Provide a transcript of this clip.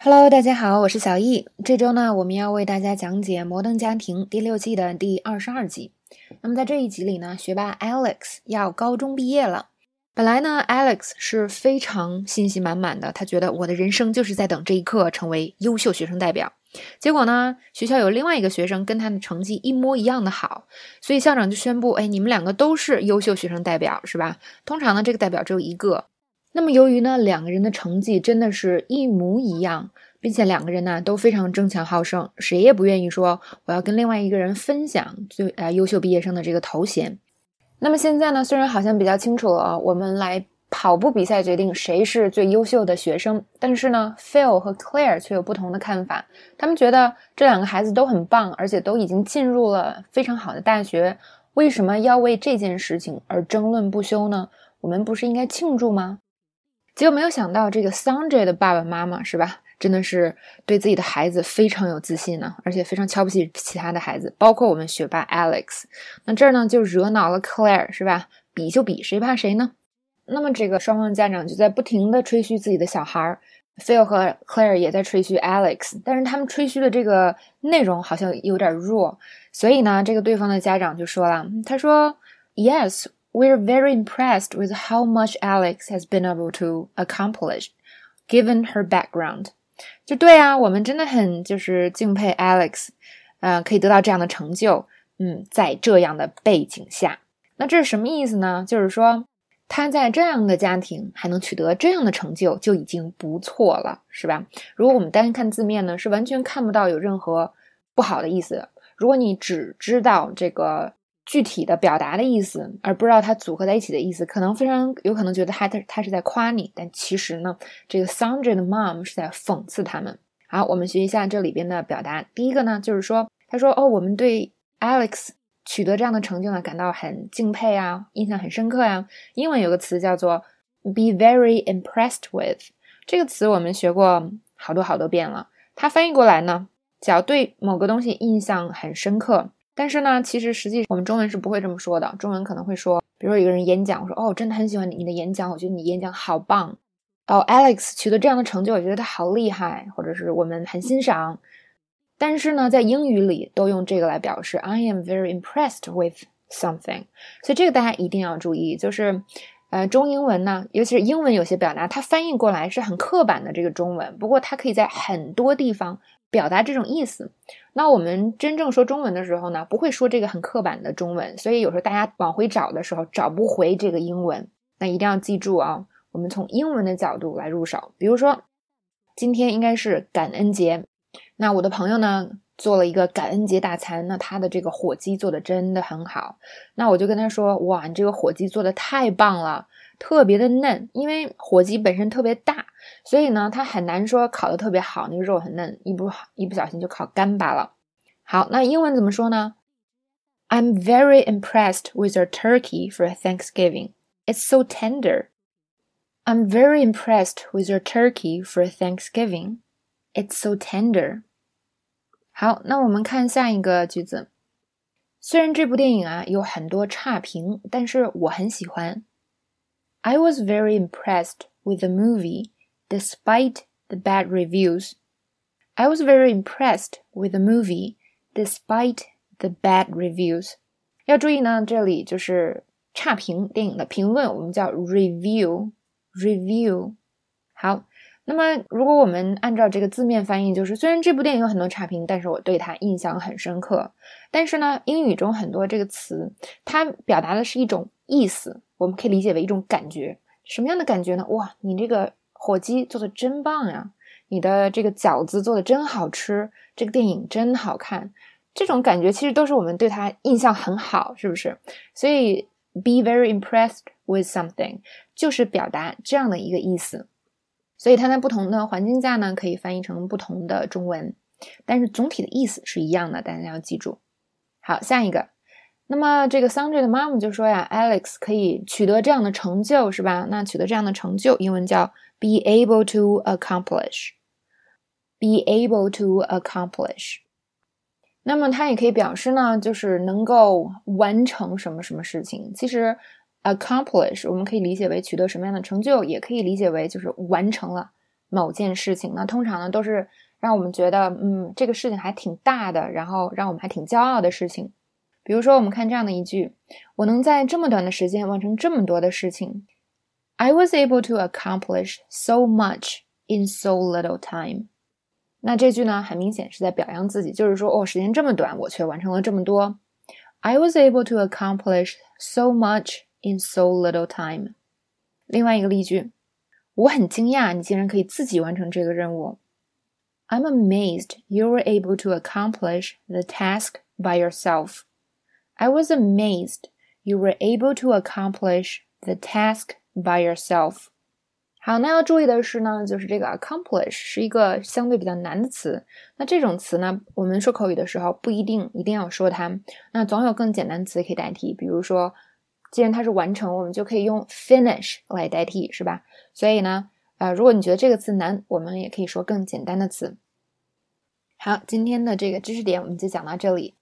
Hello，大家好，我是小易。这周呢，我们要为大家讲解《摩登家庭》第六季的第二十二集。那么在这一集里呢，学霸 Alex 要高中毕业了。本来呢，Alex 是非常信心满满的，他觉得我的人生就是在等这一刻成为优秀学生代表。结果呢，学校有另外一个学生跟他的成绩一模一样的好，所以校长就宣布：哎，你们两个都是优秀学生代表，是吧？通常呢，这个代表只有一个。那么，由于呢两个人的成绩真的是一模一样，并且两个人呢都非常争强好胜，谁也不愿意说我要跟另外一个人分享最呃优秀毕业生的这个头衔。那么现在呢，虽然好像比较清楚了，我们来跑步比赛决定谁是最优秀的学生，但是呢，Phil 和 Claire 却有不同的看法。他们觉得这两个孩子都很棒，而且都已经进入了非常好的大学，为什么要为这件事情而争论不休呢？我们不是应该庆祝吗？结果没有想到，这个 Sanjay 的爸爸妈妈是吧，真的是对自己的孩子非常有自信呢，而且非常瞧不起其他的孩子，包括我们学霸 Alex。那这儿呢就惹恼了 Claire 是吧？比就比，谁怕谁呢？那么这个双方家长就在不停的吹嘘自己的小孩，Phil 和 Claire 也在吹嘘 Alex，但是他们吹嘘的这个内容好像有点弱，所以呢，这个对方的家长就说了，他说：“Yes。” We're very impressed with how much Alex has been able to accomplish, given her background. 就对啊，我们真的很就是敬佩 Alex，呃，可以得到这样的成就。嗯，在这样的背景下，那这是什么意思呢？就是说他在这样的家庭还能取得这样的成就，就已经不错了，是吧？如果我们单看字面呢，是完全看不到有任何不好的意思。如果你只知道这个。具体的表达的意思，而不知道它组合在一起的意思，可能非常有可能觉得他他他是在夸你，但其实呢，这个 Sandra 的 mom 是在讽刺他们。好，我们学一下这里边的表达。第一个呢，就是说，他说：“哦，我们对 Alex 取得这样的成就呢，感到很敬佩啊，印象很深刻呀。”英文有个词叫做 “be very impressed with”，这个词我们学过好多好多遍了。它翻译过来呢，叫对某个东西印象很深刻。但是呢，其实实际我们中文是不会这么说的。中文可能会说，比如说有个人演讲，我说哦，真的很喜欢你你的演讲，我觉得你演讲好棒。哦，Alex 取得这样的成就，我觉得他好厉害，或者是我们很欣赏。但是呢，在英语里都用这个来表示，I am very impressed with something。所以这个大家一定要注意，就是呃，中英文呢，尤其是英文有些表达，它翻译过来是很刻板的这个中文，不过它可以在很多地方。表达这种意思，那我们真正说中文的时候呢，不会说这个很刻板的中文，所以有时候大家往回找的时候找不回这个英文，那一定要记住啊，我们从英文的角度来入手。比如说，今天应该是感恩节，那我的朋友呢做了一个感恩节大餐，那他的这个火鸡做的真的很好，那我就跟他说，哇，你这个火鸡做的太棒了。特别的嫩，因为火鸡本身特别大，所以呢，它很难说烤的特别好，那个肉很嫩，一不好一不小心就烤干巴了。好，那英文怎么说呢？I'm very impressed with your turkey for Thanksgiving. It's so tender. I'm very impressed with your turkey for Thanksgiving. It's so tender. 好，那我们看下一个句子。虽然这部电影啊有很多差评，但是我很喜欢。I was very impressed with the movie despite the bad reviews. I was very impressed with the movie despite the bad reviews. 要注意呢，这里就是差评电影的评论，我们叫 review review。好，那么如果我们按照这个字面翻译，就是虽然这部电影有很多差评，但是我对它印象很深刻。但是呢，英语中很多这个词，它表达的是一种意思。我们可以理解为一种感觉，什么样的感觉呢？哇，你这个火鸡做的真棒呀！你的这个饺子做的真好吃，这个电影真好看。这种感觉其实都是我们对他印象很好，是不是？所以 be very impressed with something 就是表达这样的一个意思。所以它在不同的环境下呢，可以翻译成不同的中文，但是总体的意思是一样的，大家要记住。好，下一个。那么这个桑 a 的妈妈就说呀，Alex 可以取得这样的成就，是吧？那取得这样的成就，英文叫 be able to accomplish，be able to accomplish。那么它也可以表示呢，就是能够完成什么什么事情。其实 accomplish 我们可以理解为取得什么样的成就，也可以理解为就是完成了某件事情，那通常呢都是让我们觉得，嗯，这个事情还挺大的，然后让我们还挺骄傲的事情。比如说，我们看这样的一句：“我能在这么短的时间完成这么多的事情。” I was able to accomplish so much in so little time。那这句呢，很明显是在表扬自己，就是说，哦，时间这么短，我却完成了这么多。I was able to accomplish so much in so little time。另外一个例句，我很惊讶你竟然可以自己完成这个任务。I'm amazed you were able to accomplish the task by yourself. I was amazed you were able to accomplish the task by yourself。好，那要注意的是呢，就是这个 accomplish 是一个相对比较难的词。那这种词呢，我们说口语的时候不一定一定要说它，那总有更简单词可以代替。比如说，既然它是完成，我们就可以用 finish 来代替，是吧？所以呢，呃，如果你觉得这个词难，我们也可以说更简单的词。好，今天的这个知识点我们就讲到这里。